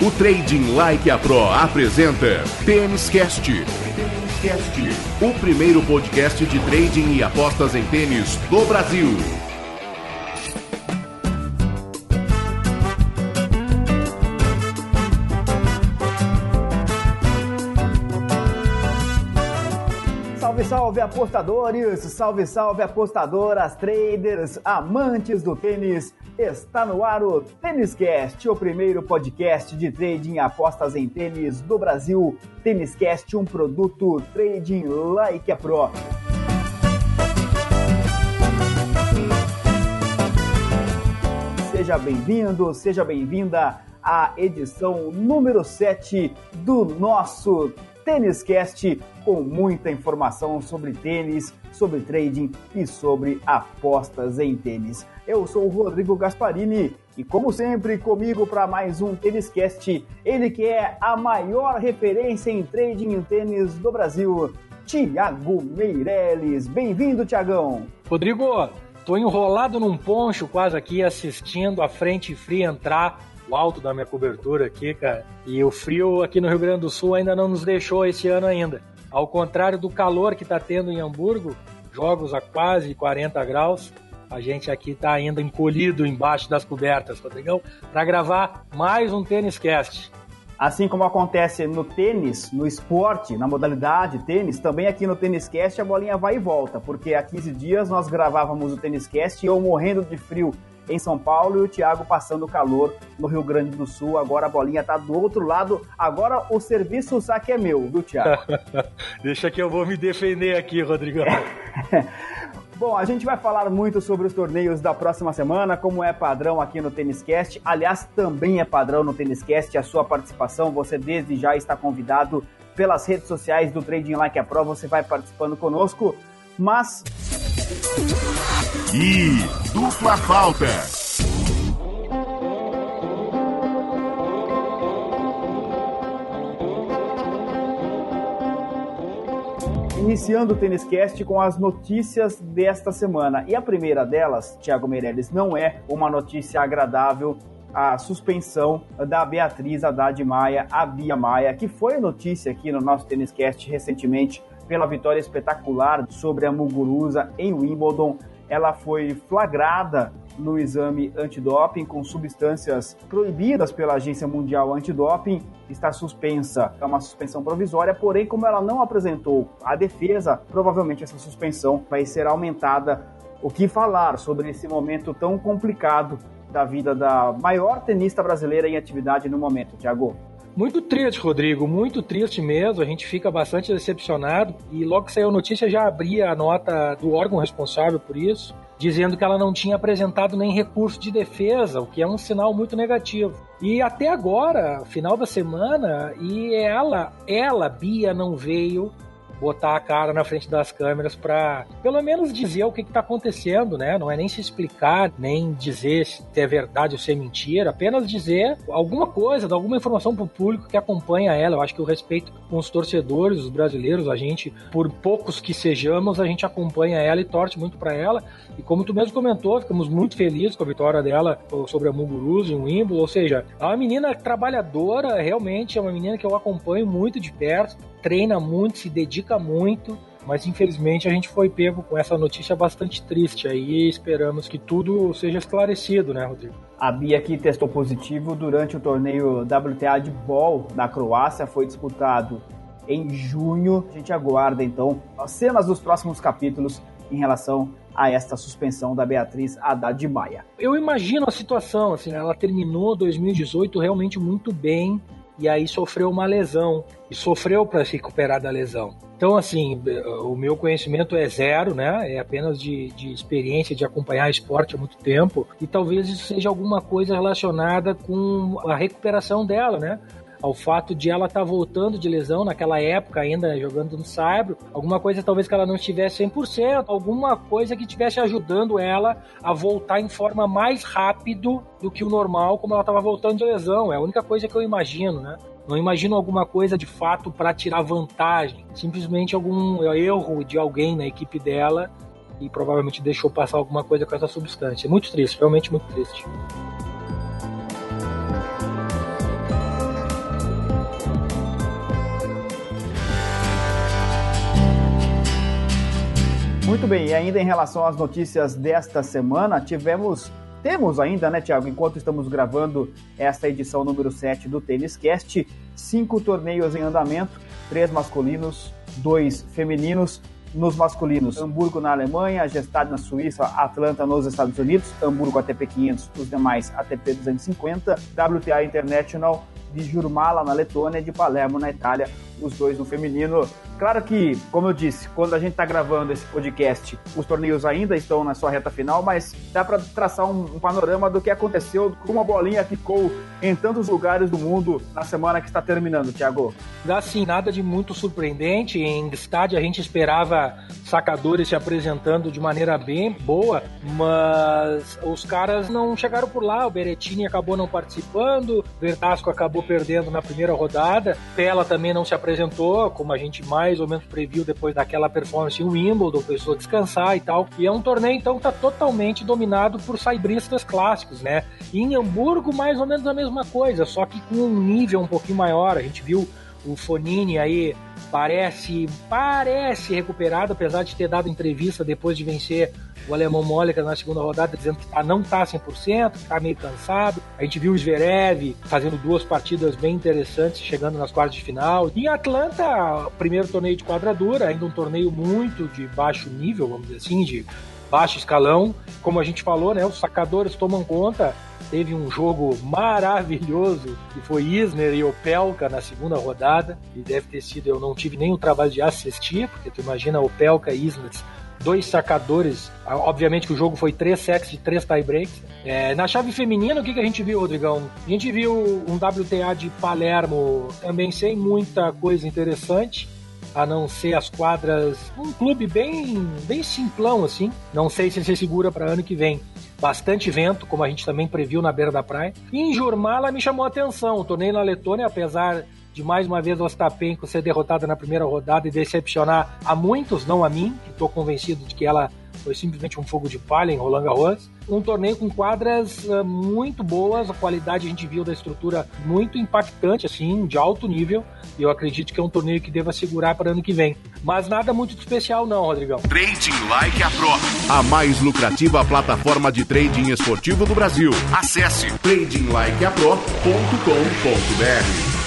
O Trading Like a Pro apresenta Tênis Cast. O primeiro podcast de trading e apostas em tênis do Brasil. Salve, salve apostadores, salve, salve apostadoras, traders, amantes do tênis. Está no ar o Têniscast, o primeiro podcast de trading e apostas em tênis do Brasil. Têniscast, um produto trading like a pro. Seja bem-vindo, seja bem-vinda à edição número 7 do nosso Têniscast, com muita informação sobre tênis, sobre trading e sobre apostas em tênis. Eu sou o Rodrigo Gasparini e, como sempre, comigo para mais um Têniscast, ele que é a maior referência em trading em tênis do Brasil, Tiago Meirelles. Bem-vindo, Tiagão! Rodrigo, tô enrolado num poncho quase aqui assistindo a frente fria entrar o alto da minha cobertura aqui, cara. E o frio aqui no Rio Grande do Sul ainda não nos deixou esse ano ainda. Ao contrário do calor que está tendo em Hamburgo, jogos a quase 40 graus, a gente aqui está ainda encolhido embaixo das cobertas, Rodrigão, para gravar mais um Tênis Cast. Assim como acontece no tênis, no esporte, na modalidade tênis, também aqui no Tênis Cast a bolinha vai e volta, porque há 15 dias nós gravávamos o Tênis Cast e eu morrendo de frio em São Paulo e o Thiago passando calor no Rio Grande do Sul. Agora a bolinha tá do outro lado. Agora o serviço o saque é meu, viu, Thiago? Deixa que eu vou me defender aqui, Rodrigo. Bom, a gente vai falar muito sobre os torneios da próxima semana, como é padrão aqui no Tênis Cast. Aliás, também é padrão no Tênis Cast a sua participação. Você desde já está convidado pelas redes sociais do Trading Like a Pro. Você vai participando conosco. Mas E dupla falta. Iniciando o Tênis Cast com as notícias desta semana. E a primeira delas, Thiago Meirelles, não é uma notícia agradável a suspensão da Beatriz Haddad Maia, a Bia Maia, que foi notícia aqui no nosso Tênis Cast recentemente pela vitória espetacular sobre a Muguruza em Wimbledon. Ela foi flagrada no exame antidoping com substâncias proibidas pela Agência Mundial Antidoping, está suspensa. É uma suspensão provisória, porém, como ela não apresentou a defesa, provavelmente essa suspensão vai ser aumentada. O que falar sobre esse momento tão complicado da vida da maior tenista brasileira em atividade no momento, Thiago? Muito triste, Rodrigo, muito triste mesmo. A gente fica bastante decepcionado. E logo que saiu a notícia, já abria a nota do órgão responsável por isso, dizendo que ela não tinha apresentado nem recurso de defesa, o que é um sinal muito negativo. E até agora, final da semana, e ela, ela, Bia, não veio botar a cara na frente das câmeras para pelo menos dizer o que está acontecendo, né? Não é nem se explicar, nem dizer se é verdade ou se é mentira, apenas dizer alguma coisa, dar alguma informação para o público que acompanha ela. Eu acho que o respeito com os torcedores, os brasileiros, a gente, por poucos que sejamos, a gente acompanha ela e torce muito para ela. E como tu mesmo comentou, ficamos muito felizes com a vitória dela sobre a Muguruza em Wimbledon. Ou seja, é uma menina trabalhadora, realmente é uma menina que eu acompanho muito de perto, treina muito, se dedica muito, mas infelizmente a gente foi pego com essa notícia bastante triste aí e esperamos que tudo seja esclarecido, né, Rodrigo? A Bia aqui testou positivo durante o torneio WTA de Ball na Croácia, foi disputado em junho. A gente aguarda então as cenas dos próximos capítulos em relação a esta suspensão da Beatriz Haddad Maia. Eu imagino a situação, assim, ela terminou 2018 realmente muito bem, e aí sofreu uma lesão e sofreu para se recuperar da lesão. Então, assim, o meu conhecimento é zero, né? É apenas de, de experiência de acompanhar esporte há muito tempo e talvez isso seja alguma coisa relacionada com a recuperação dela, né? Ao fato de ela estar tá voltando de lesão naquela época ainda jogando no Saibro, alguma coisa talvez que ela não estivesse 100%, alguma coisa que estivesse ajudando ela a voltar em forma mais rápido do que o normal, como ela estava voltando de lesão. É a única coisa que eu imagino, né? Não imagino alguma coisa de fato para tirar vantagem. Simplesmente algum erro de alguém na equipe dela e provavelmente deixou passar alguma coisa com essa substância. Muito triste, realmente muito triste. Muito bem, e ainda em relação às notícias desta semana, tivemos temos ainda, né, Tiago, enquanto estamos gravando esta edição número 7 do Tênis Cast, cinco torneios em andamento, três masculinos, dois femininos. Nos masculinos, Hamburgo na Alemanha, Gestad na Suíça, Atlanta nos Estados Unidos, Hamburgo ATP 500, os demais ATP 250, WTA International de Jurmala na Letônia e de Palermo na Itália, os dois no feminino. Claro que, como eu disse, quando a gente está gravando esse podcast, os torneios ainda estão na sua reta final, mas dá para traçar um, um, panorama do que aconteceu, como a bolinha ficou em tantos lugares do mundo na semana que está terminando, Thiago. Dá sim, nada de muito surpreendente. Em estádio a gente esperava sacadores se apresentando de maneira bem boa, mas os caras não chegaram por lá. O Berettini acabou não participando, o Vertasco acabou perdendo na primeira rodada, Pela também não se apresentou, como a gente mais ou menos previu depois daquela performance em Wimbledon, precisou descansar e tal. E é um torneio, então, que tá totalmente dominado por saibristas clássicos, né? E em Hamburgo, mais ou menos a mesma coisa, só que com um nível um pouquinho maior. A gente viu o Fonini aí parece parece recuperado, apesar de ter dado entrevista depois de vencer o alemão Mólica na segunda rodada, dizendo que tá, não tá 100%, que tá meio cansado. A gente viu o Zverev fazendo duas partidas bem interessantes, chegando nas quartas de final. E Atlanta, primeiro torneio de quadradura, ainda um torneio muito de baixo nível, vamos dizer assim, de baixo escalão. Como a gente falou, né, os sacadores tomam conta. Teve um jogo maravilhoso que foi Isner e Opelka na segunda rodada. E deve ter sido, eu não tive nem o trabalho de assistir, porque tu imagina Opelka e Isner dois sacadores. Obviamente que o jogo foi três sets de três tiebreaks. É, na chave feminina, o que, que a gente viu, Rodrigão? A gente viu um WTA de Palermo também sem muita coisa interessante a não ser as quadras, um clube bem, bem simplão assim. Não sei se ele se segura para ano que vem. Bastante vento, como a gente também previu na beira da praia. E em Jurmala me chamou a atenção. O torneio na Letônia, apesar de mais uma vez o Ostapenko ser derrotada na primeira rodada e decepcionar a muitos, não a mim, que estou convencido de que ela foi simplesmente um fogo de palha em Roland Garros. Um torneio com quadras uh, muito boas, a qualidade a gente viu da estrutura muito impactante, assim, de alto nível. E eu acredito que é um torneio que deva segurar para ano que vem. Mas nada muito especial, não, Rodrigão. Trading Like a Pro, a mais lucrativa plataforma de trading esportivo do Brasil. Acesse tradinglikeapro.com.br.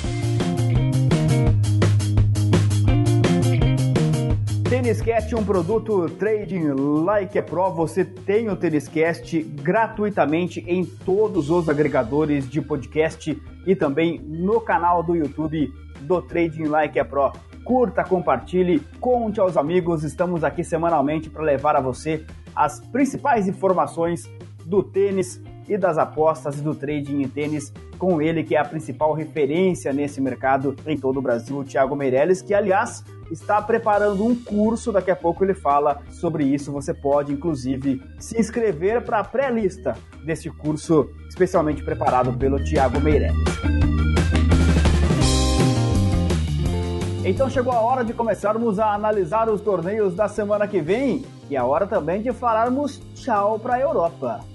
Têniscast, um produto Trading Like a Pro. Você tem o Têniscast gratuitamente em todos os agregadores de podcast e também no canal do YouTube do Trading Like a Pro. Curta, compartilhe, conte aos amigos. Estamos aqui semanalmente para levar a você as principais informações do tênis e das apostas e do trading em tênis com ele que é a principal referência nesse mercado em todo o Brasil, o Thiago Meirelles, que aliás está preparando um curso, daqui a pouco ele fala sobre isso. Você pode, inclusive, se inscrever para a pré-lista desse curso especialmente preparado pelo Tiago Meirelles. Então chegou a hora de começarmos a analisar os torneios da semana que vem e a hora também de falarmos tchau para a Europa.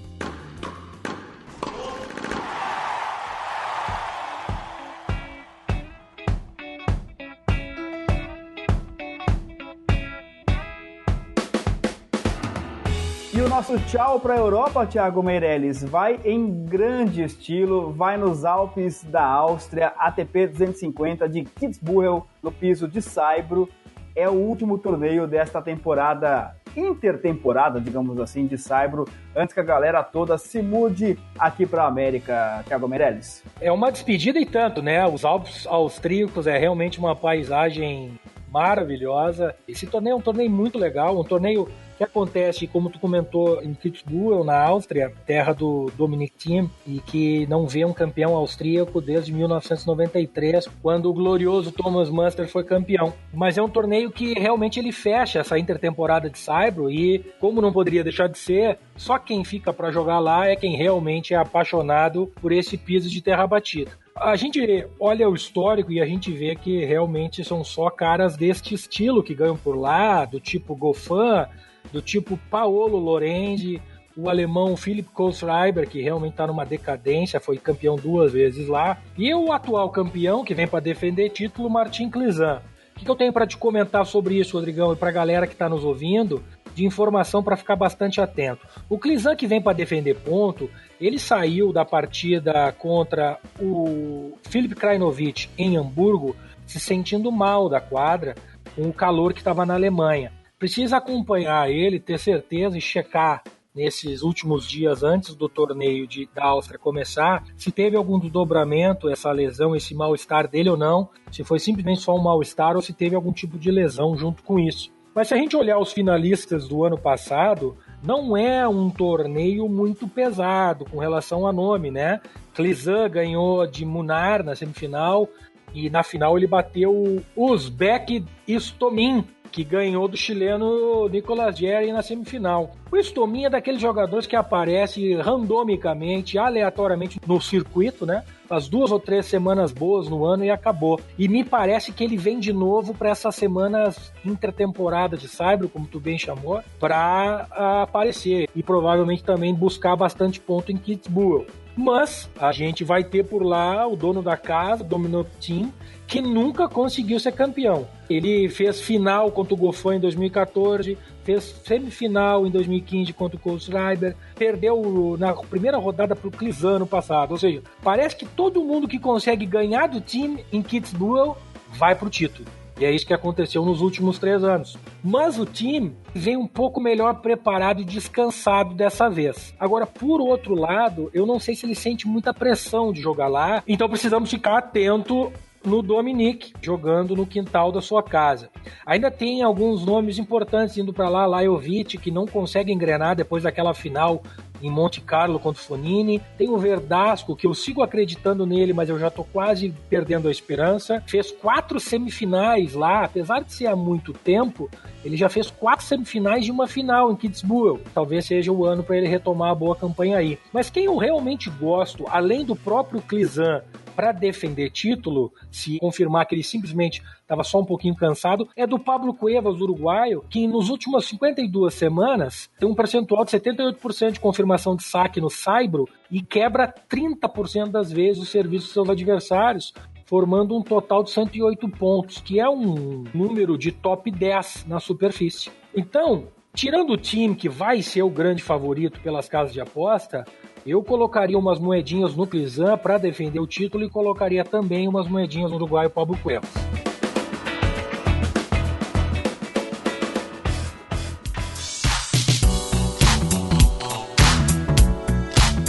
Nosso tchau para a Europa, Thiago Meirelles, vai em grande estilo, vai nos Alpes da Áustria, ATP 250 de Kitzbühel, no piso de Saibro. É o último torneio desta temporada, intertemporada, digamos assim, de Saibro, antes que a galera toda se mude aqui para a América, Thiago Meirelles. É uma despedida e tanto, né? Os Alpes austríacos é realmente uma paisagem maravilhosa. Esse torneio é um torneio muito legal, um torneio que acontece, como tu comentou, em Kitzbühel, na Áustria, terra do Dominic Thiem, e que não vê um campeão austríaco desde 1993, quando o glorioso Thomas Munster foi campeão. Mas é um torneio que realmente ele fecha essa intertemporada de Saibro e, como não poderia deixar de ser, só quem fica para jogar lá é quem realmente é apaixonado por esse piso de terra batida. A gente olha o histórico e a gente vê que realmente são só caras deste estilo que ganham por lá, do tipo Goffin, do tipo Paolo Lorenzi, o alemão Philipp Kohlschreiber, que realmente está numa decadência, foi campeão duas vezes lá, e o atual campeão, que vem para defender título, Martin Clizan. O que, que eu tenho para te comentar sobre isso, Rodrigão, e para a galera que está nos ouvindo? de informação para ficar bastante atento. O Clizan que vem para defender ponto, ele saiu da partida contra o Filip Krajinovic em Hamburgo se sentindo mal da quadra com o calor que estava na Alemanha. Precisa acompanhar ele, ter certeza e checar nesses últimos dias antes do torneio de, da Áustria começar, se teve algum desdobramento, essa lesão, esse mal-estar dele ou não, se foi simplesmente só um mal-estar ou se teve algum tipo de lesão junto com isso. Mas se a gente olhar os finalistas do ano passado, não é um torneio muito pesado com relação a nome, né? Klizan ganhou de Munar na semifinal e na final ele bateu o Uzbek Istomin, que ganhou do chileno Nicolas Jerry na semifinal. O Istomin é daqueles jogadores que aparece randomicamente, aleatoriamente no circuito, né? Faz duas ou três semanas boas no ano e acabou. E me parece que ele vem de novo para essas semanas intertemporada de Cyber, como tu bem chamou, para aparecer e provavelmente também buscar bastante ponto em Kitzbühel. Mas a gente vai ter por lá o dono da casa, Domino Team, que nunca conseguiu ser campeão. Ele fez final contra o Gofan em 2014, fez semifinal em 2015 contra o Kohlschreiber, perdeu na primeira rodada para o Clisano passado. Ou seja, parece que todo mundo que consegue ganhar do time em Kitzbühel vai para o título. E é isso que aconteceu nos últimos três anos. Mas o time vem um pouco melhor preparado e descansado dessa vez. Agora, por outro lado, eu não sei se ele sente muita pressão de jogar lá, então precisamos ficar atento no Dominique, jogando no quintal da sua casa. Ainda tem alguns nomes importantes indo para lá, Lajovic, que não consegue engrenar depois daquela final em Monte Carlo contra o Fonini. Tem o Verdasco, que eu sigo acreditando nele, mas eu já tô quase perdendo a esperança. Fez quatro semifinais lá, apesar de ser há muito tempo, ele já fez quatro semifinais de uma final em Kitzbühel. Talvez seja o ano para ele retomar a boa campanha aí. Mas quem eu realmente gosto, além do próprio Clizan, para defender título, se confirmar que ele simplesmente estava só um pouquinho cansado, é do Pablo Cuevas, uruguaio, que nos últimas 52 semanas tem um percentual de 78% de confirmação de saque no Saibro e quebra 30% das vezes o serviço dos seus adversários, formando um total de 108 pontos, que é um número de top 10 na superfície. Então, tirando o time que vai ser o grande favorito pelas casas de aposta, eu colocaria umas moedinhas no Clizan para defender o título e colocaria também umas moedinhas no uruguaio Pablo Cuevas.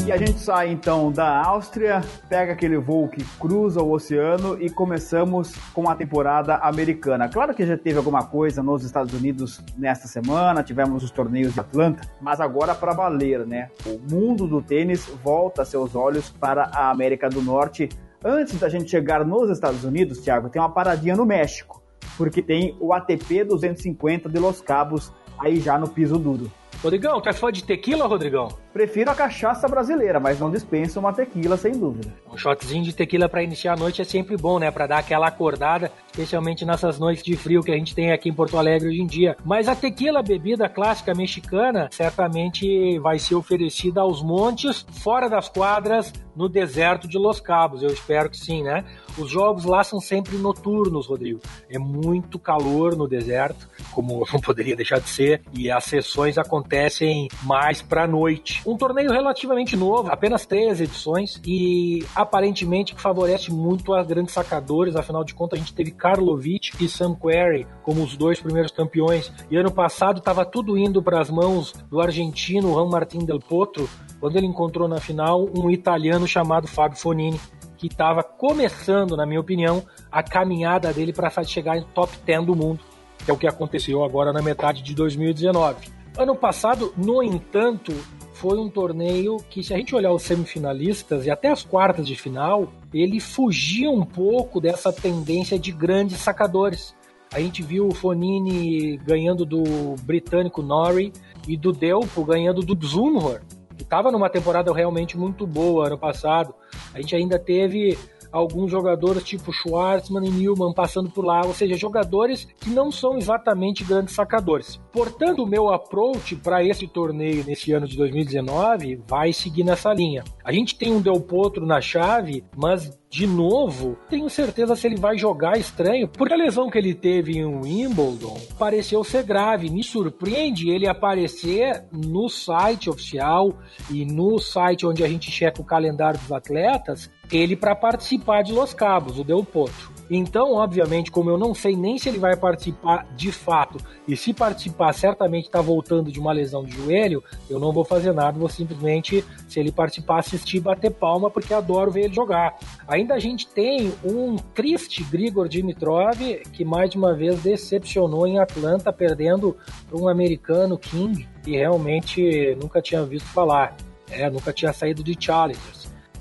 E a gente sai então da Áustria, pega aquele voo que cruza o oceano e começamos com a temporada americana. Claro que já teve alguma coisa nos Estados Unidos nesta semana, tivemos os torneios de Atlanta, mas agora para valer, né? O mundo do tênis volta seus olhos para a América do Norte. Antes da gente chegar nos Estados Unidos, Thiago, tem uma paradinha no México, porque tem o ATP 250 de Los Cabos aí já no piso duro. Rodrigão, é fã de tequila, Rodrigão? Prefiro a cachaça brasileira, mas não dispensa uma tequila, sem dúvida. Um shotzinho de tequila para iniciar a noite é sempre bom, né? Para dar aquela acordada, especialmente nessas noites de frio que a gente tem aqui em Porto Alegre hoje em dia. Mas a tequila, bebida clássica mexicana, certamente vai ser oferecida aos montes, fora das quadras, no deserto de Los Cabos. Eu espero que sim, né? Os jogos lá são sempre noturnos, Rodrigo. É muito calor no deserto, como não poderia deixar de ser, e as sessões acontecem mais para noite. Um torneio relativamente novo, apenas três edições, e aparentemente que favorece muito as grandes sacadores. Afinal de contas, a gente teve Karlovic e Sam Querrey como os dois primeiros campeões, e ano passado estava tudo indo para as mãos do argentino Juan Martín del Potro, quando ele encontrou na final um italiano chamado Fabio Fonini, que estava começando, na minha opinião, a caminhada dele para chegar em top 10 do mundo, que é o que aconteceu agora na metade de 2019. Ano passado, no entanto, foi um torneio que, se a gente olhar os semifinalistas e até as quartas de final, ele fugia um pouco dessa tendência de grandes sacadores. A gente viu o Fonini ganhando do britânico Norrie e do Delpo ganhando do Zumhor que estava numa temporada realmente muito boa ano passado. A gente ainda teve alguns jogadores tipo Schwartzman e Newman passando por lá, ou seja, jogadores que não são exatamente grandes sacadores. Portanto, o meu approach para esse torneio nesse ano de 2019 vai seguir nessa linha. A gente tem um Del Potro na chave, mas de novo, tenho certeza se ele vai jogar estranho, porque a lesão que ele teve em Wimbledon pareceu ser grave. Me surpreende ele aparecer no site oficial e no site onde a gente checa o calendário dos atletas, ele para participar de Los Cabos, o Del Potro. Então, obviamente, como eu não sei nem se ele vai participar de fato, e se participar, certamente está voltando de uma lesão de joelho, eu não vou fazer nada, vou simplesmente, se ele participar, assistir bater palma, porque adoro ver ele jogar. Ainda a gente tem um triste Grigor Dimitrov, que mais de uma vez decepcionou em Atlanta, perdendo para um americano King, que realmente nunca tinha visto falar. É, nunca tinha saído de Challengers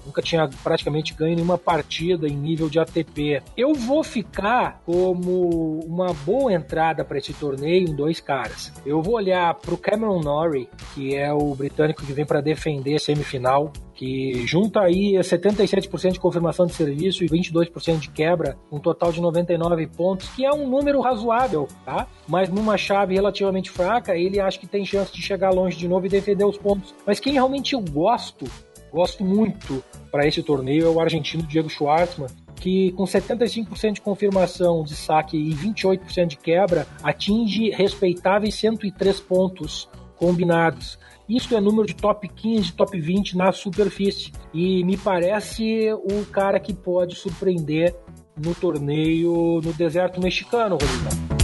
nunca tinha praticamente ganho nenhuma partida em nível de ATP. Eu vou ficar como uma boa entrada para esse torneio em dois caras. Eu vou olhar para o Cameron Norrie, que é o britânico que vem para defender a semifinal que junta aí 77% de confirmação de serviço e 22% de quebra, um total de 99 pontos, que é um número razoável, tá? Mas numa chave relativamente fraca, ele acha que tem chance de chegar longe de novo e defender os pontos. Mas quem realmente eu gosto gosto muito para esse torneio é o argentino Diego Schwartzman, que com 75% de confirmação de saque e 28% de quebra atinge respeitáveis 103 pontos combinados. Isso é número de top 15, top 20 na superfície. E me parece um cara que pode surpreender no torneio no deserto mexicano, Rodrigo.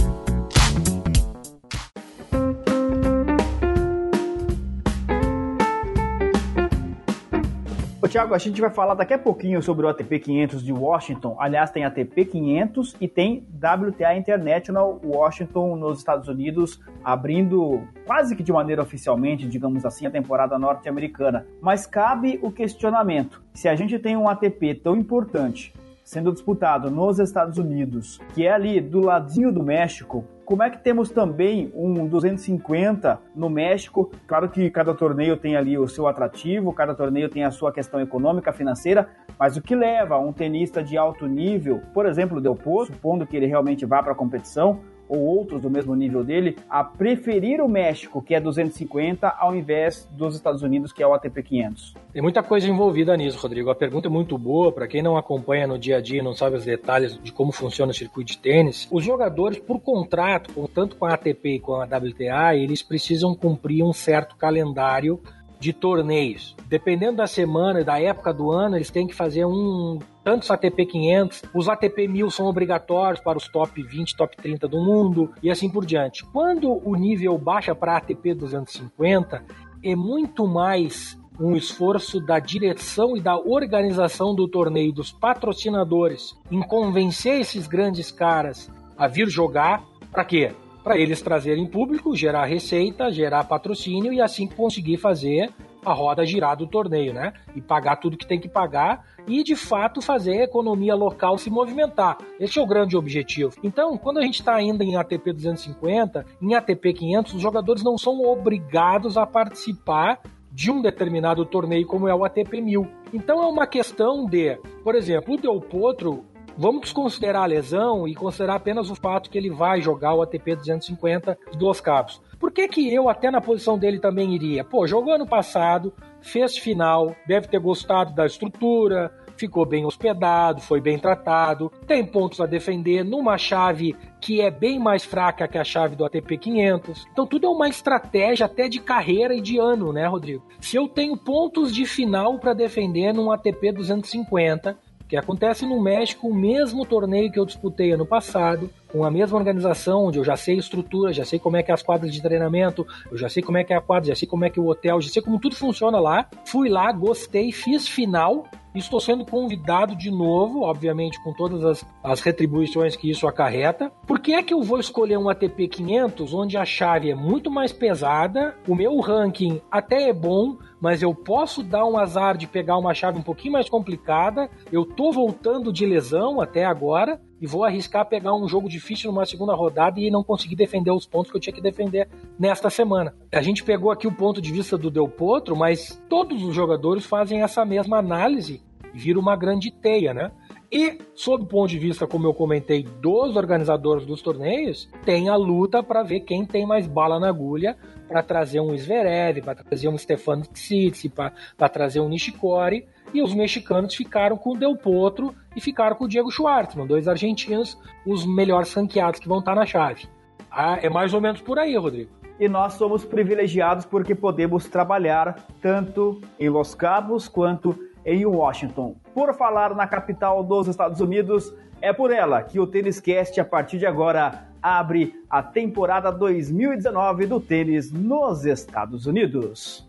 Ô, Thiago, a gente vai falar daqui a pouquinho sobre o ATP 500 de Washington. Aliás, tem ATP 500 e tem WTA International Washington nos Estados Unidos, abrindo quase que de maneira oficialmente, digamos assim, a temporada norte-americana. Mas cabe o questionamento: se a gente tem um ATP tão importante sendo disputado nos Estados Unidos, que é ali do ladinho do México, como é que temos também um 250 no México? Claro que cada torneio tem ali o seu atrativo, cada torneio tem a sua questão econômica, financeira, mas o que leva um tenista de alto nível, por exemplo, Del Potro, supondo que ele realmente vá para a competição, ou outros do mesmo nível dele, a preferir o México, que é 250, ao invés dos Estados Unidos, que é o ATP 500? Tem muita coisa envolvida nisso, Rodrigo. A pergunta é muito boa. Para quem não acompanha no dia a dia não sabe os detalhes de como funciona o circuito de tênis, os jogadores, por contrato, tanto com a ATP e com a WTA, eles precisam cumprir um certo calendário de torneios. Dependendo da semana e da época do ano, eles têm que fazer um tantos ATP 500, os ATP 1000 são obrigatórios para os top 20, top 30 do mundo e assim por diante. Quando o nível baixa para ATP 250, é muito mais um esforço da direção e da organização do torneio, dos patrocinadores, em convencer esses grandes caras a vir jogar. Para quê? Para eles trazerem público, gerar receita, gerar patrocínio e assim conseguir fazer a roda girar do torneio, né? E pagar tudo que tem que pagar e de fato fazer a economia local se movimentar. Esse é o grande objetivo. Então, quando a gente está ainda em ATP 250, em ATP 500, os jogadores não são obrigados a participar de um determinado torneio como é o ATP 1000. Então é uma questão de, por exemplo, o Del Potro Vamos desconsiderar a lesão e considerar apenas o fato que ele vai jogar o ATP 250 de duas cabos. Por que, que eu, até na posição dele, também iria? Pô, jogou ano passado, fez final, deve ter gostado da estrutura, ficou bem hospedado, foi bem tratado, tem pontos a defender numa chave que é bem mais fraca que a chave do ATP 500. Então tudo é uma estratégia até de carreira e de ano, né, Rodrigo? Se eu tenho pontos de final para defender num ATP 250, que acontece no México o mesmo torneio que eu disputei ano passado, com a mesma organização, onde eu já sei a estrutura, já sei como é que é as quadras de treinamento, eu já sei como é que é a quadra, já sei como é que é o hotel, já sei como tudo funciona lá. Fui lá, gostei, fiz final Estou sendo convidado de novo, obviamente com todas as, as retribuições que isso acarreta. Por que é que eu vou escolher um ATP 500 onde a chave é muito mais pesada, o meu ranking até é bom, mas eu posso dar um azar de pegar uma chave um pouquinho mais complicada. Eu tô voltando de lesão até agora e vou arriscar pegar um jogo difícil numa segunda rodada e não conseguir defender os pontos que eu tinha que defender nesta semana. A gente pegou aqui o ponto de vista do Del Potro, mas todos os jogadores fazem essa mesma análise e vira uma grande teia, né? E, sob o ponto de vista, como eu comentei, dos organizadores dos torneios, tem a luta para ver quem tem mais bala na agulha para trazer um Zverev, para trazer um Stefano Tsitsipas, para trazer um Nishikori. E os mexicanos ficaram com o Del Potro e ficaram com o Diego Schwartzman, dois argentinos, os melhores ranqueados que vão estar na chave. Ah, é mais ou menos por aí, Rodrigo. E nós somos privilegiados porque podemos trabalhar tanto em Los Cabos quanto em Washington. Por falar na capital dos Estados Unidos, é por ela que o Tênis Cast, a partir de agora, abre a temporada 2019 do tênis nos Estados Unidos.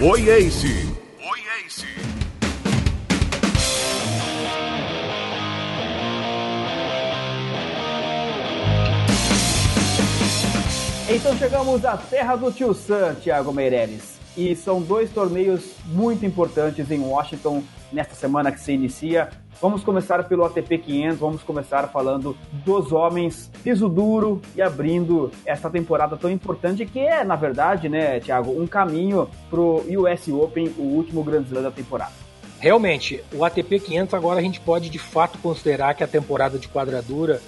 Oi, Ace! Oi, Ace! Então chegamos à terra do tio Sam, Thiago Meireles. E são dois torneios muito importantes em Washington nesta semana que se inicia. Vamos começar pelo ATP 500, vamos começar falando dos homens, piso duro e abrindo esta temporada tão importante que é, na verdade, né, Thiago, um caminho pro US Open, o último Grand Slam da temporada. Realmente, o ATP 500 agora a gente pode de fato considerar que a temporada de quadradura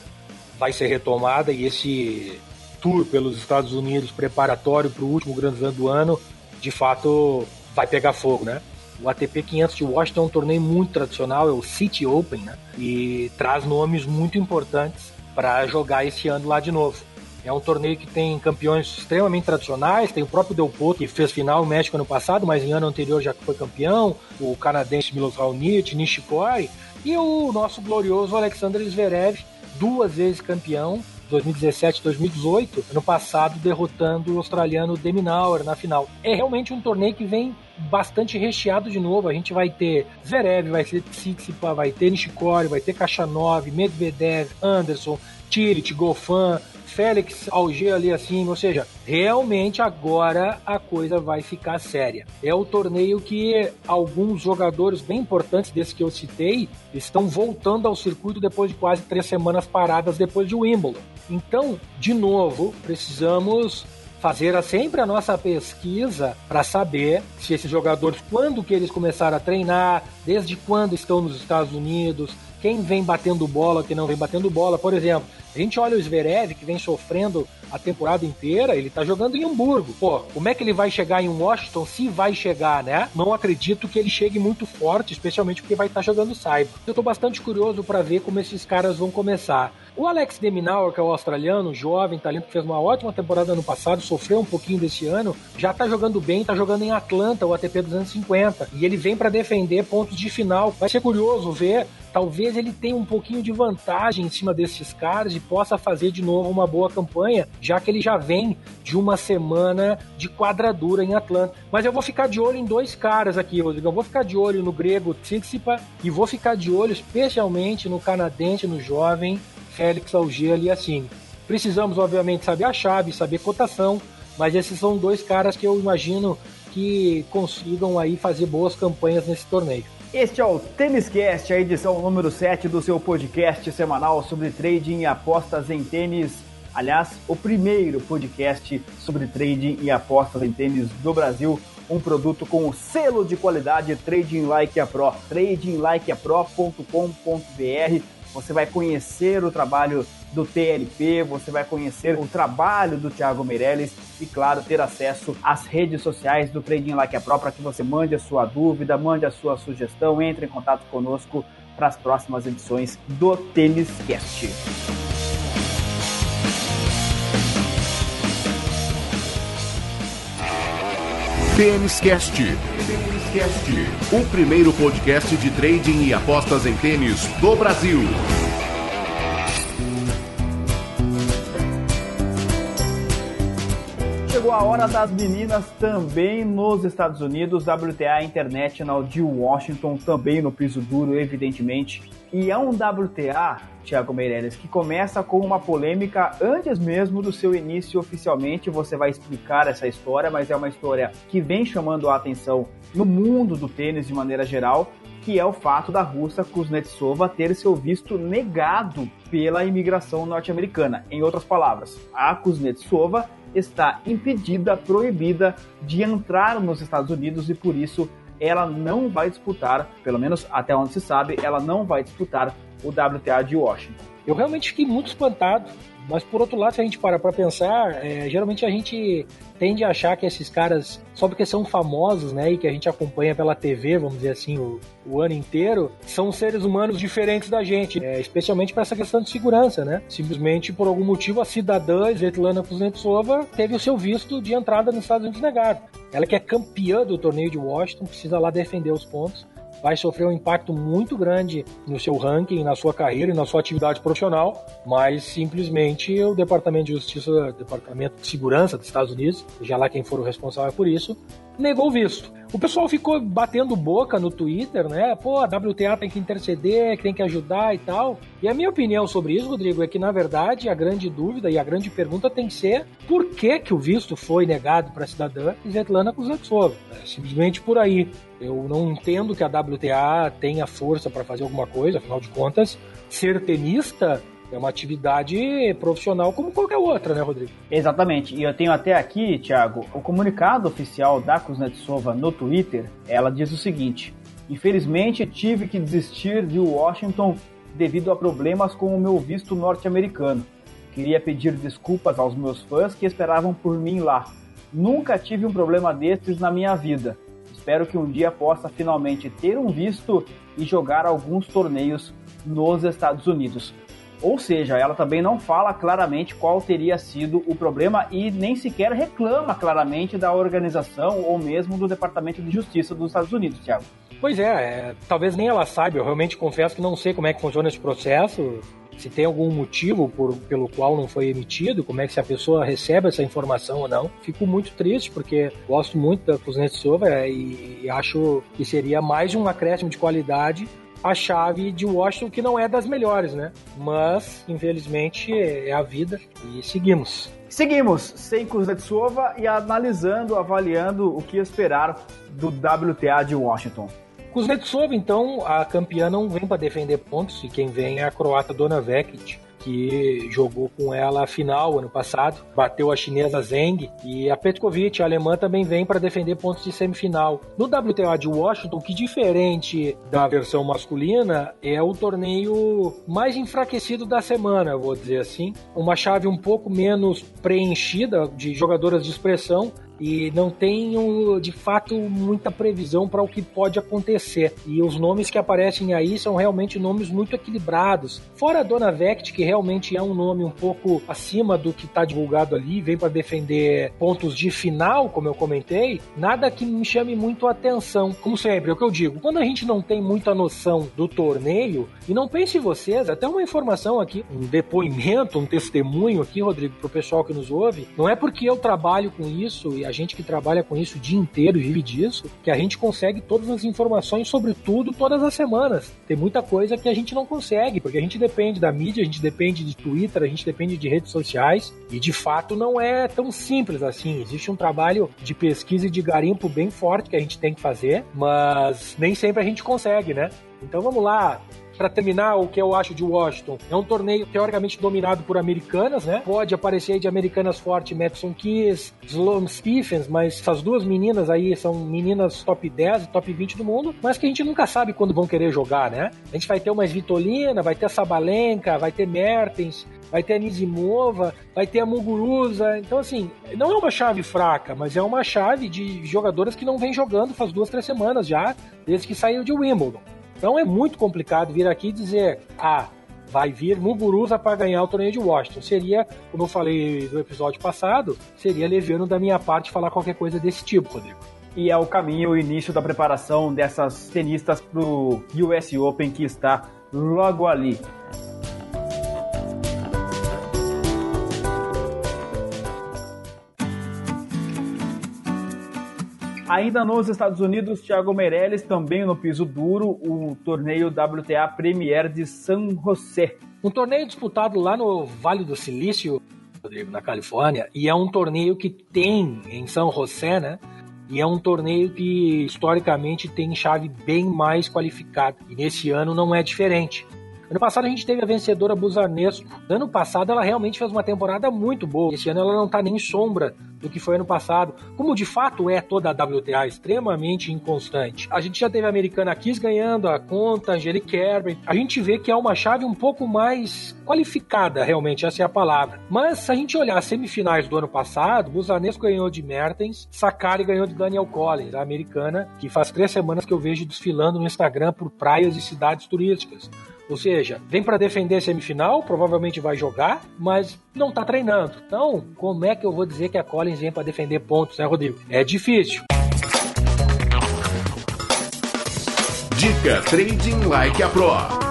vai ser retomada e esse tour pelos Estados Unidos preparatório para o último Grand Slam do ano, de fato vai pegar fogo, né? O ATP 500 de Washington é um torneio muito tradicional, é o City Open, né? E traz nomes muito importantes para jogar esse ano lá de novo. É um torneio que tem campeões extremamente tradicionais, tem o próprio Del Potro, que fez final no México ano passado, mas em ano anterior já foi campeão, o canadense Milos Raonic, Nishikori, e o nosso glorioso Alexander Zverev, duas vezes campeão, 2017 2018, ano passado derrotando o australiano Deminauer na final. É realmente um torneio que vem bastante recheado de novo. A gente vai ter Zverev, vai ter Tsitsipas, vai ter Nishikori, vai ter Kachanov, Medvedev, Anderson, Tirit, Gofan, Félix Alger ali assim, ou seja, realmente agora a coisa vai ficar séria. É o torneio que alguns jogadores bem importantes desses que eu citei estão voltando ao circuito depois de quase três semanas paradas depois de Wimbledon. Então, de novo, precisamos fazer sempre a nossa pesquisa para saber se esses jogadores, quando que eles começaram a treinar, desde quando estão nos Estados Unidos, quem vem batendo bola, quem não vem batendo bola. Por exemplo, a gente olha o Zverev, que vem sofrendo a temporada inteira, ele tá jogando em Hamburgo. Pô, como é que ele vai chegar em Washington, se vai chegar, né? Não acredito que ele chegue muito forte, especialmente porque vai estar tá jogando Cyber. Eu tô bastante curioso para ver como esses caras vão começar. O Alex Deminauer, que é o australiano, jovem, talento, que fez uma ótima temporada no passado, sofreu um pouquinho desse ano, já tá jogando bem, tá jogando em Atlanta, o ATP 250, e ele vem para defender pontos de final. Vai ser curioso ver, talvez ele tenha um pouquinho de vantagem em cima desses caras e possa fazer de novo uma boa campanha, já que ele já vem de uma semana de quadradura em Atlanta. Mas eu vou ficar de olho em dois caras aqui, Rodrigo. Eu vou ficar de olho no grego Tsitsipa e vou ficar de olho especialmente no canadense, no jovem Félix Auger e assim. Precisamos, obviamente, saber a chave, saber cotação, mas esses são dois caras que eu imagino que consigam aí fazer boas campanhas nesse torneio. Este é o Tênis Cast, a edição número 7 do seu podcast semanal sobre trading e apostas em tênis. Aliás, o primeiro podcast sobre trading e apostas em tênis do Brasil, um produto com selo de qualidade Trading Like a Pro, tradinglikeapro.com.br você vai conhecer o trabalho do TLP, você vai conhecer o trabalho do Thiago Meirelles e, claro, ter acesso às redes sociais do Trading Like a Pro para que você mande a sua dúvida, mande a sua sugestão, entre em contato conosco para as próximas edições do Tênis Cast. Tênis Cast. O primeiro podcast de trading e apostas em tênis do Brasil. Chegou a hora das meninas também nos Estados Unidos, WTA International de Washington, também no piso duro, evidentemente. E é um WTA, Thiago Meirelles, que começa com uma polêmica antes mesmo do seu início oficialmente. Você vai explicar essa história, mas é uma história que vem chamando a atenção no mundo do tênis de maneira geral, que é o fato da russa Kuznetsova ter seu visto negado pela imigração norte-americana. Em outras palavras, a Kuznetsova está impedida, proibida de entrar nos Estados Unidos e por isso ela não vai disputar, pelo menos até onde se sabe, ela não vai disputar o WTA de Washington. Eu realmente fiquei muito espantado mas por outro lado, se a gente parar para pensar, é, geralmente a gente tende a achar que esses caras, só porque são famosos, né, e que a gente acompanha pela TV, vamos dizer assim, o, o ano inteiro, são seres humanos diferentes da gente, é, especialmente para essa questão de segurança, né? Simplesmente por algum motivo a cidadã Svetlana Kuznetsova teve o seu visto de entrada nos Estados Unidos negado. Ela que é campeã do torneio de Washington, precisa lá defender os pontos vai sofrer um impacto muito grande no seu ranking, na sua carreira e na sua atividade profissional, mas simplesmente o Departamento de Justiça, Departamento de Segurança dos Estados Unidos, já lá quem for o responsável por isso, negou o visto. O pessoal ficou batendo boca no Twitter, né? Pô, a WTA tem que interceder, tem que ajudar e tal. E a minha opinião sobre isso, Rodrigo, é que na verdade a grande dúvida e a grande pergunta tem que ser por que, que o visto foi negado para a cidadã Svetlana Kuznetsova. É simplesmente por aí. Eu não entendo que a WTA tenha força para fazer alguma coisa, afinal de contas, ser tenista é uma atividade profissional como qualquer outra, né, Rodrigo? Exatamente. E eu tenho até aqui, Thiago, o comunicado oficial da Kuznetsova no Twitter. Ela diz o seguinte: Infelizmente tive que desistir de Washington devido a problemas com o meu visto norte-americano. Queria pedir desculpas aos meus fãs que esperavam por mim lá. Nunca tive um problema desses na minha vida. Espero que um dia possa finalmente ter um visto e jogar alguns torneios nos Estados Unidos. Ou seja, ela também não fala claramente qual teria sido o problema e nem sequer reclama claramente da organização ou mesmo do Departamento de Justiça dos Estados Unidos, Thiago. Pois é, é talvez nem ela saiba, eu realmente confesso que não sei como é que funciona esse processo, se tem algum motivo por, pelo qual não foi emitido, como é que se a pessoa recebe essa informação ou não. Fico muito triste porque gosto muito da Kuznetsova e, e acho que seria mais um acréscimo de qualidade a chave de Washington, que não é das melhores, né? Mas, infelizmente, é a vida e seguimos. Seguimos, sem Kuznetsova e analisando, avaliando o que esperar do WTA de Washington. Kuznetsova, então, a campeã não vem para defender pontos e quem vem é a croata Dona Vekic que jogou com ela a final ano passado, bateu a chinesa Zheng e a Petkovic, a alemã, também vem para defender pontos de semifinal. No WTA de Washington, que diferente da versão masculina, é o torneio mais enfraquecido da semana, vou dizer assim. Uma chave um pouco menos preenchida de jogadoras de expressão, e não tenho de fato muita previsão para o que pode acontecer. E os nomes que aparecem aí são realmente nomes muito equilibrados. Fora a Dona Vect, que realmente é um nome um pouco acima do que está divulgado ali, vem para defender pontos de final, como eu comentei, nada que me chame muito a atenção. Como sempre, é o que eu digo, quando a gente não tem muita noção do torneio, e não pense vocês, até uma informação aqui, um depoimento, um testemunho aqui, Rodrigo, para o pessoal que nos ouve, não é porque eu trabalho com isso a gente que trabalha com isso o dia inteiro vive disso, que a gente consegue todas as informações sobre tudo todas as semanas. Tem muita coisa que a gente não consegue, porque a gente depende da mídia, a gente depende de Twitter, a gente depende de redes sociais, e de fato não é tão simples assim. Existe um trabalho de pesquisa e de garimpo bem forte que a gente tem que fazer, mas nem sempre a gente consegue, né? Então vamos lá, para terminar, o que eu acho de Washington é um torneio teoricamente dominado por americanas, né? Pode aparecer aí de americanas forte Madison Keys, Sloane Stephens, mas essas duas meninas aí são meninas top 10 e top 20 do mundo, mas que a gente nunca sabe quando vão querer jogar, né? A gente vai ter uma Svitolina, vai ter a Sabalenka, vai ter Mertens, vai ter a Nizimova, vai ter a Muguruza. Então, assim, não é uma chave fraca, mas é uma chave de jogadoras que não vem jogando faz duas, três semanas já, desde que saiu de Wimbledon. Então é muito complicado vir aqui e dizer, ah, vai vir Muguruza para ganhar o torneio de Washington. Seria, como eu falei no episódio passado, seria leviano da minha parte falar qualquer coisa desse tipo, Rodrigo. E é o caminho, o início da preparação dessas tenistas para o US Open que está logo ali. Ainda nos Estados Unidos, Thiago Meirelles também no piso duro, o torneio WTA Premier de San José. Um torneio disputado lá no Vale do Silício, Rodrigo, na Califórnia, e é um torneio que tem em São José, né? E é um torneio que historicamente tem chave bem mais qualificada. E nesse ano não é diferente. Ano passado a gente teve a vencedora Busanesco. Ano passado ela realmente fez uma temporada muito boa. Esse ano ela não tá nem sombra do que foi ano passado. Como de fato é toda a WTA, extremamente inconstante. A gente já teve a Americana Kiss ganhando, a Conta, a Angelique Kerber. A gente vê que é uma chave um pouco mais qualificada, realmente, essa é a palavra. Mas se a gente olhar as semifinais do ano passado, Busanesco ganhou de Mertens, Sakari ganhou de Daniel Collins, a americana, que faz três semanas que eu vejo desfilando no Instagram por praias e cidades turísticas. Ou seja, vem para defender semifinal, provavelmente vai jogar, mas não tá treinando. Então, como é que eu vou dizer que a Collins vem para defender pontos, né, Rodrigo? É difícil. Dica Trading Like a Pro.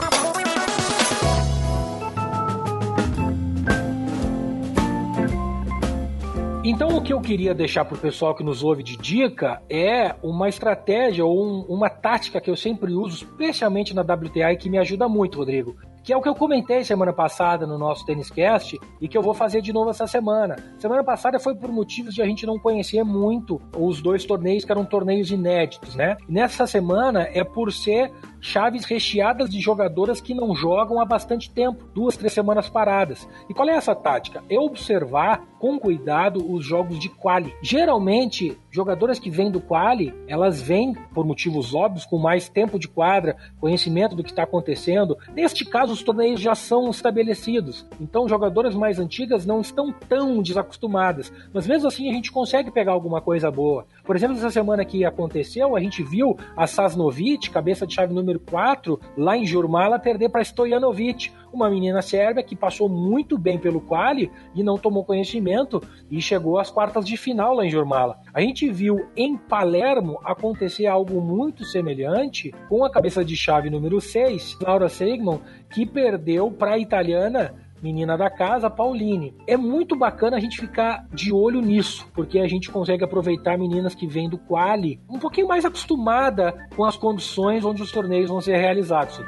Então, o que eu queria deixar para o pessoal que nos ouve de dica é uma estratégia ou um, uma tática que eu sempre uso, especialmente na WTA, e que me ajuda muito, Rodrigo que é o que eu comentei semana passada no nosso Tênis Cast e que eu vou fazer de novo essa semana. Semana passada foi por motivos de a gente não conhecer muito os dois torneios que eram torneios inéditos, né? Nessa semana é por ser chaves recheadas de jogadoras que não jogam há bastante tempo, duas, três semanas paradas. E qual é essa tática? É observar com cuidado os jogos de quali. Geralmente, jogadoras que vêm do quali, elas vêm por motivos óbvios, com mais tempo de quadra, conhecimento do que está acontecendo. Neste caso, os torneios já são estabelecidos. Então, jogadoras mais antigas não estão tão desacostumadas. Mas mesmo assim, a gente consegue pegar alguma coisa boa. Por exemplo, essa semana que aconteceu, a gente viu a Sasnovic, cabeça de chave número número 4, lá em Jurmala, perder para Stojanovic, uma menina sérvia que passou muito bem pelo quali e não tomou conhecimento e chegou às quartas de final lá em Jurmala. A gente viu em Palermo acontecer algo muito semelhante com a cabeça de chave número 6, Laura Seigman, que perdeu para a italiana menina da casa, Pauline. É muito bacana a gente ficar de olho nisso, porque a gente consegue aproveitar meninas que vêm do quali um pouquinho mais acostumada com as condições onde os torneios vão ser realizados.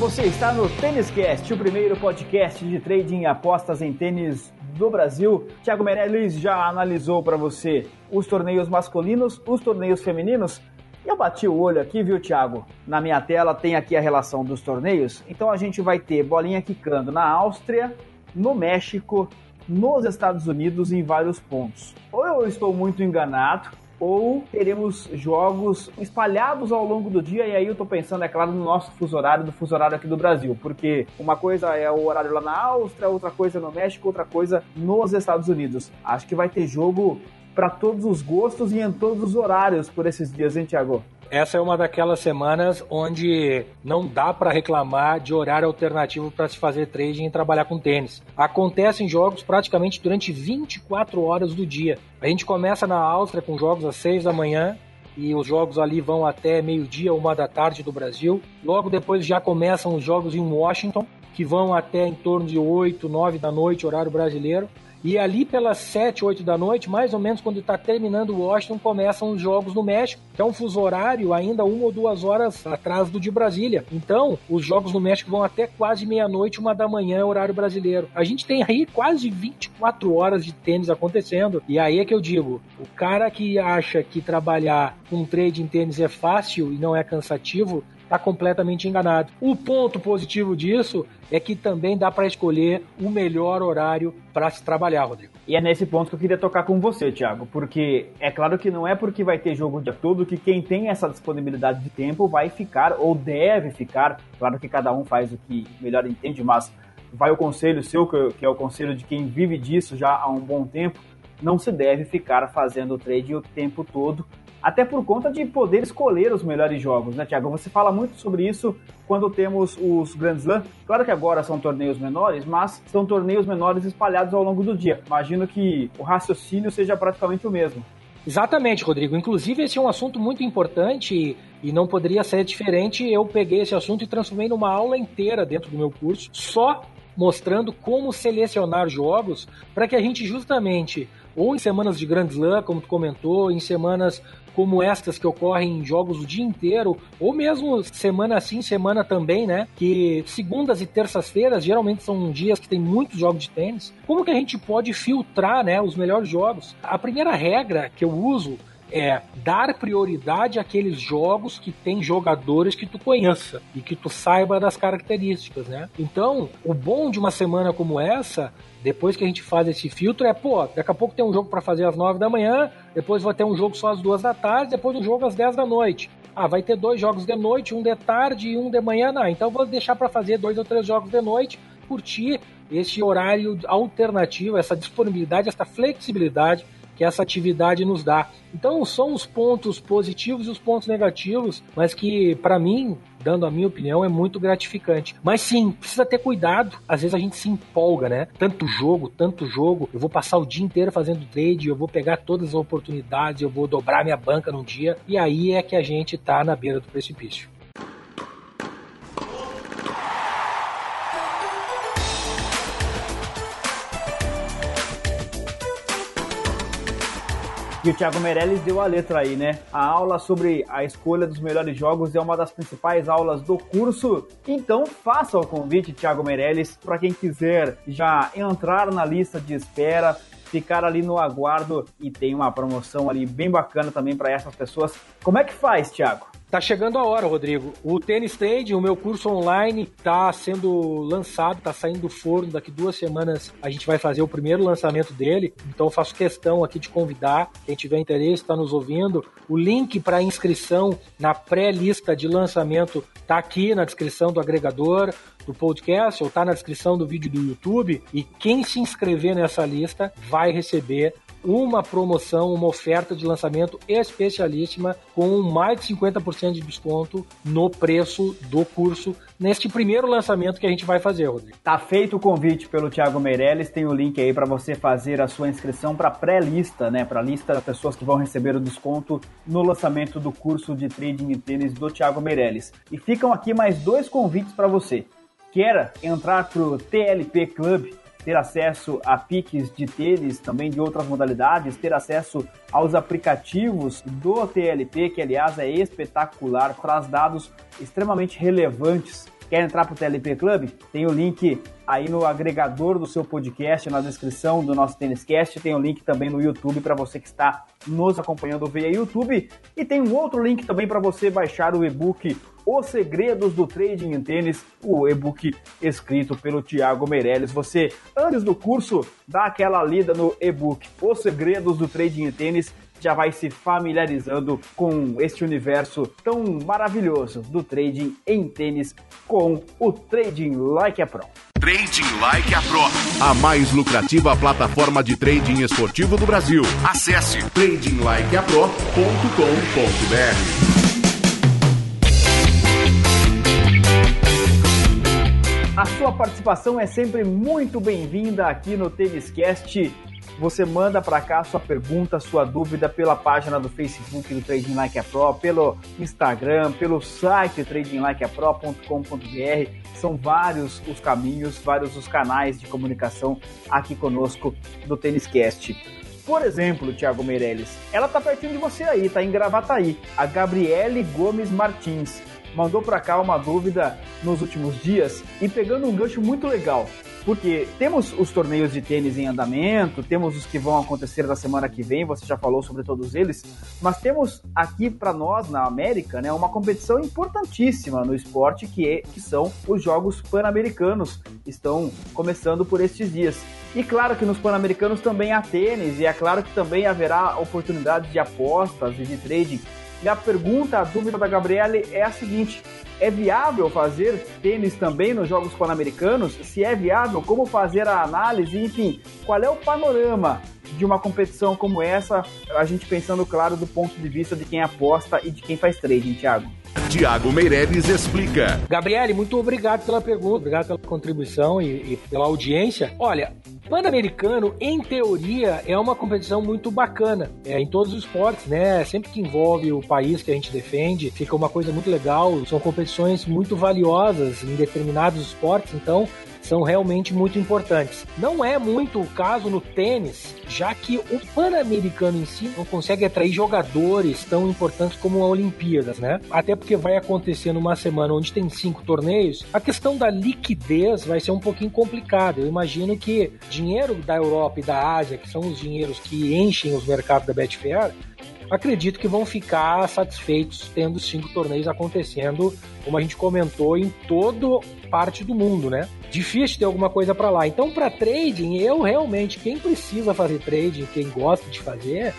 Você está no Tênis Cast, o primeiro podcast de trading e apostas em tênis do Brasil. Thiago Meirelles já analisou para você os torneios masculinos, os torneios femininos. Eu bati o olho aqui, viu, Thiago? Na minha tela tem aqui a relação dos torneios. Então a gente vai ter bolinha quicando na Áustria, no México, nos Estados Unidos em vários pontos. Ou eu estou muito enganado, ou teremos jogos espalhados ao longo do dia, e aí eu tô pensando, é claro, no nosso fuso horário, do fuso horário aqui do Brasil, porque uma coisa é o horário lá na Áustria, outra coisa no México, outra coisa nos Estados Unidos. Acho que vai ter jogo para todos os gostos e em todos os horários por esses dias, hein, Thiago? Essa é uma daquelas semanas onde não dá para reclamar de horário alternativo para se fazer trading e trabalhar com tênis. Acontecem jogos praticamente durante 24 horas do dia. A gente começa na Áustria com jogos às 6 da manhã, e os jogos ali vão até meio-dia, uma da tarde do Brasil. Logo depois já começam os jogos em Washington, que vão até em torno de 8, 9 da noite, horário brasileiro. E ali pelas 7, 8 da noite, mais ou menos quando está terminando o Washington, começam os jogos no México, que é um fuso horário ainda uma ou duas horas atrás do de Brasília. Então, os jogos no México vão até quase meia-noite, uma da manhã, horário brasileiro. A gente tem aí quase 24 horas de tênis acontecendo. E aí é que eu digo, o cara que acha que trabalhar com trade em tênis é fácil e não é cansativo, está completamente enganado. O ponto positivo disso é que também dá para escolher o melhor horário para se trabalhar, Rodrigo. E é nesse ponto que eu queria tocar com você, Thiago, porque é claro que não é porque vai ter jogo o dia todo que quem tem essa disponibilidade de tempo vai ficar ou deve ficar. Claro que cada um faz o que melhor entende, mas vai o conselho seu, que é o conselho de quem vive disso já há um bom tempo, não se deve ficar fazendo trade o tempo todo até por conta de poder escolher os melhores jogos, né, Tiago? Você fala muito sobre isso quando temos os Grand Slam. Claro que agora são torneios menores, mas são torneios menores espalhados ao longo do dia. Imagino que o raciocínio seja praticamente o mesmo. Exatamente, Rodrigo. Inclusive, esse é um assunto muito importante e não poderia ser diferente. Eu peguei esse assunto e transformei numa aula inteira dentro do meu curso, só mostrando como selecionar jogos para que a gente justamente ou em semanas de Grand Slam, como tu comentou, em semanas como estas que ocorrem em jogos o dia inteiro, ou mesmo semana sim, semana também, né? Que segundas e terças-feiras geralmente são dias que tem muitos jogos de tênis. Como que a gente pode filtrar, né, os melhores jogos? A primeira regra que eu uso é dar prioridade àqueles jogos que tem jogadores que tu conheça e que tu saiba das características, né? Então, o bom de uma semana como essa, depois que a gente faz esse filtro, é, pô, daqui a pouco tem um jogo para fazer às nove da manhã, depois vai ter um jogo só às duas da tarde, depois um jogo às dez da noite. Ah, vai ter dois jogos de noite, um de tarde e um de manhã, não. Então vou deixar para fazer dois ou três jogos de noite, curtir esse horário alternativo, essa disponibilidade, essa flexibilidade que essa atividade nos dá. Então são os pontos positivos e os pontos negativos, mas que para mim, dando a minha opinião, é muito gratificante. Mas sim, precisa ter cuidado. Às vezes a gente se empolga, né? Tanto jogo, tanto jogo. Eu vou passar o dia inteiro fazendo trade, eu vou pegar todas as oportunidades, eu vou dobrar minha banca num dia e aí é que a gente tá na beira do precipício. E o Thiago Meirelles deu a letra aí, né? A aula sobre a escolha dos melhores jogos é uma das principais aulas do curso. Então faça o convite, Thiago Meirelles, para quem quiser já entrar na lista de espera, ficar ali no aguardo e tem uma promoção ali bem bacana também para essas pessoas. Como é que faz, Thiago? Tá chegando a hora, Rodrigo. O Tennis Trade, o meu curso online, tá sendo lançado, tá saindo do forno. Daqui duas semanas a gente vai fazer o primeiro lançamento dele. Então faço questão aqui de convidar quem tiver interesse, está nos ouvindo. O link para inscrição na pré-lista de lançamento tá aqui na descrição do agregador do podcast ou tá na descrição do vídeo do YouTube. E quem se inscrever nessa lista vai receber uma promoção, uma oferta de lançamento especialíssima com mais de 50% de desconto no preço do curso neste primeiro lançamento que a gente vai fazer, Rodrigo. Tá feito o convite pelo Thiago Meirelles, tem o link aí para você fazer a sua inscrição para pré-lista, né, para a lista das pessoas que vão receber o desconto no lançamento do curso de trading e tênis do Thiago Meirelles. E ficam aqui mais dois convites para você. Quer entrar pro TLP Club ter acesso a piques de tênis, também de outras modalidades, ter acesso aos aplicativos do TLP, que aliás é espetacular, traz dados extremamente relevantes. Quer entrar para o TLP Club? Tem o link aí no agregador do seu podcast, na descrição do nosso Têniscast. Tem o link também no YouTube para você que está nos acompanhando via YouTube. E tem um outro link também para você baixar o e-book Os Segredos do Trading em Tênis, o e-book escrito pelo Thiago Meirelles. Você, antes do curso, dá aquela lida no e-book Os Segredos do Trading em Tênis já vai se familiarizando com este universo tão maravilhoso do trading em tênis com o Trading Like a Pro. Trading Like a Pro, a mais lucrativa plataforma de trading esportivo do Brasil. Acesse tradinglikeapro.com.br. A sua participação é sempre muito bem-vinda aqui no Têniscast. Você manda para cá sua pergunta, sua dúvida pela página do Facebook do Trading Like a Pro, pelo Instagram, pelo site tradinglikeapro.com.br. São vários os caminhos, vários os canais de comunicação aqui conosco do Têniscast. Por exemplo, Thiago Meirelles, ela tá pertinho de você aí, tá em Gravataí, a Gabriele Gomes Martins mandou para cá uma dúvida nos últimos dias e pegando um gancho muito legal. Porque temos os torneios de tênis em andamento, temos os que vão acontecer na semana que vem, você já falou sobre todos eles, mas temos aqui para nós na América, né, uma competição importantíssima no esporte que, é, que são os Jogos Pan-Americanos, estão começando por estes dias. E claro que nos Pan-Americanos também há tênis e é claro que também haverá oportunidades de apostas e de trading e a pergunta, a dúvida da Gabriele é a seguinte: é viável fazer tênis também nos Jogos Pan-Americanos? Se é viável, como fazer a análise? Enfim, qual é o panorama de uma competição como essa? A gente pensando, claro, do ponto de vista de quem aposta e de quem faz trading, Thiago. Tiago Meireles explica. Gabriele, muito obrigado pela pergunta, obrigado pela contribuição e, e pela audiência. Olha, Pan-Americano, em teoria, é uma competição muito bacana. É em todos os esportes, né? Sempre que envolve o país que a gente defende, fica uma coisa muito legal. São competições muito valiosas em determinados esportes, então são realmente muito importantes. Não é muito o caso no tênis, já que o Pan-Americano em si não consegue atrair jogadores tão importantes como a Olimpíadas, né? Até porque vai acontecer numa semana onde tem cinco torneios, a questão da liquidez vai ser um pouquinho complicada. Eu imagino que dinheiro da Europa e da Ásia, que são os dinheiros que enchem os mercados da Betfair, acredito que vão ficar satisfeitos tendo cinco torneios acontecendo, como a gente comentou, em toda parte do mundo, né? Difícil ter alguma coisa para lá. Então, para trading, eu realmente, quem precisa fazer trading, quem gosta de fazer,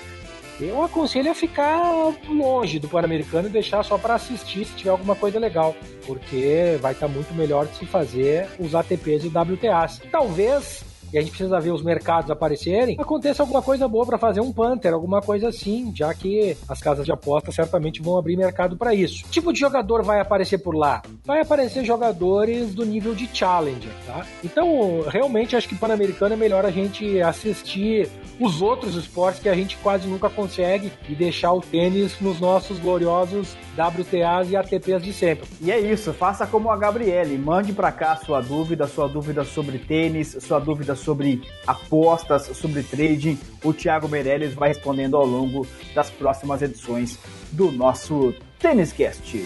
eu aconselho a ficar longe do Pan-Americano e deixar só para assistir se tiver alguma coisa legal, porque vai estar tá muito melhor de se fazer os ATPs e WTAs. Talvez e a gente precisa ver os mercados aparecerem, aconteça alguma coisa boa para fazer um Panther, alguma coisa assim, já que as casas de aposta certamente vão abrir mercado para isso. Que tipo de jogador vai aparecer por lá? Vai aparecer jogadores do nível de Challenger, tá? Então, realmente acho que Pan-Americano é melhor a gente assistir os outros esportes que a gente quase nunca consegue e deixar o tênis nos nossos gloriosos WTAs e ATPs de sempre. E é isso, faça como a Gabriele, mande para cá sua dúvida, sua dúvida sobre tênis, sua dúvida sobre apostas, sobre trading, o Thiago Meirelles vai respondendo ao longo das próximas edições do nosso Tênis Cast.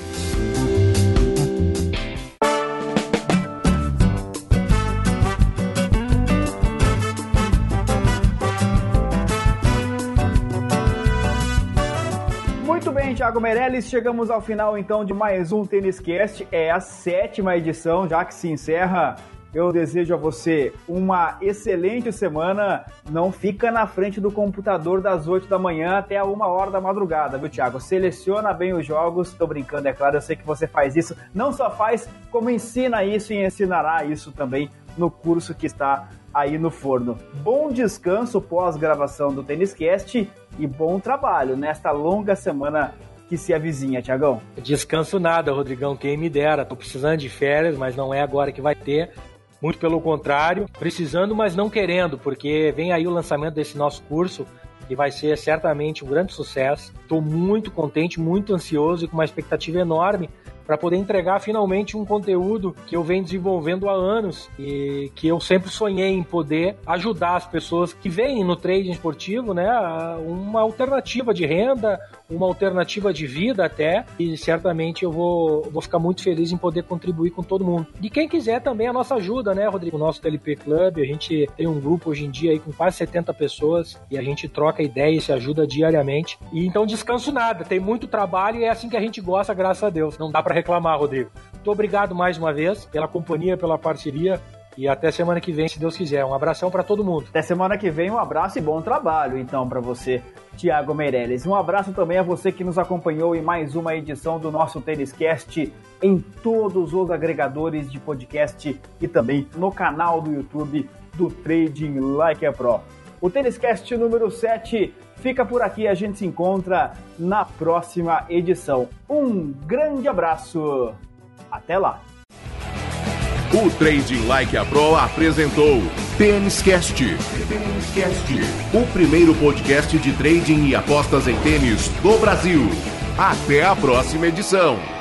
Thiago Meirelles, chegamos ao final então de mais um Tênis Cast. É a sétima edição, já que se encerra eu desejo a você uma excelente semana. Não fica na frente do computador das 8 da manhã até a 1 hora da madrugada, viu, Thiago? Seleciona bem os jogos. Tô brincando, é claro, eu sei que você faz isso. Não só faz, como ensina isso e ensinará isso também no curso que está aí no forno. Bom descanso pós-gravação do Tênis Cast e bom trabalho nesta longa semana que se avizinha, Tiagão? Descanso nada, Rodrigão, quem me dera. Tô precisando de férias, mas não é agora que vai ter. Muito pelo contrário, precisando, mas não querendo, porque vem aí o lançamento desse nosso curso que vai ser certamente um grande sucesso. Estou muito contente, muito ansioso e com uma expectativa enorme para poder entregar finalmente um conteúdo que eu venho desenvolvendo há anos e que eu sempre sonhei em poder ajudar as pessoas que veem no trading esportivo, né, uma alternativa de renda, uma alternativa de vida até, e certamente eu vou, vou ficar muito feliz em poder contribuir com todo mundo. E quem quiser também a nossa ajuda, né, Rodrigo? O nosso TLP Club, a gente tem um grupo hoje em dia aí com quase 70 pessoas e a gente troca ideias, se ajuda diariamente. E então descanso nada, tem muito trabalho e é assim que a gente gosta, graças a Deus. Não dá para reclamar, Rodrigo. Muito obrigado mais uma vez pela companhia, pela parceria. E até semana que vem, se Deus quiser. Um abração para todo mundo. Até semana que vem, um abraço e bom trabalho, então, para você, Tiago Meirelles. Um abraço também a você que nos acompanhou em mais uma edição do nosso Tênis Cast em todos os agregadores de podcast e também no canal do YouTube do Trading Like a Pro. O Tênis Cast número 7 fica por aqui. A gente se encontra na próxima edição. Um grande abraço. Até lá. O Trading Like a Pro apresentou Tênis Cast. O primeiro podcast de trading e apostas em tênis do Brasil. Até a próxima edição.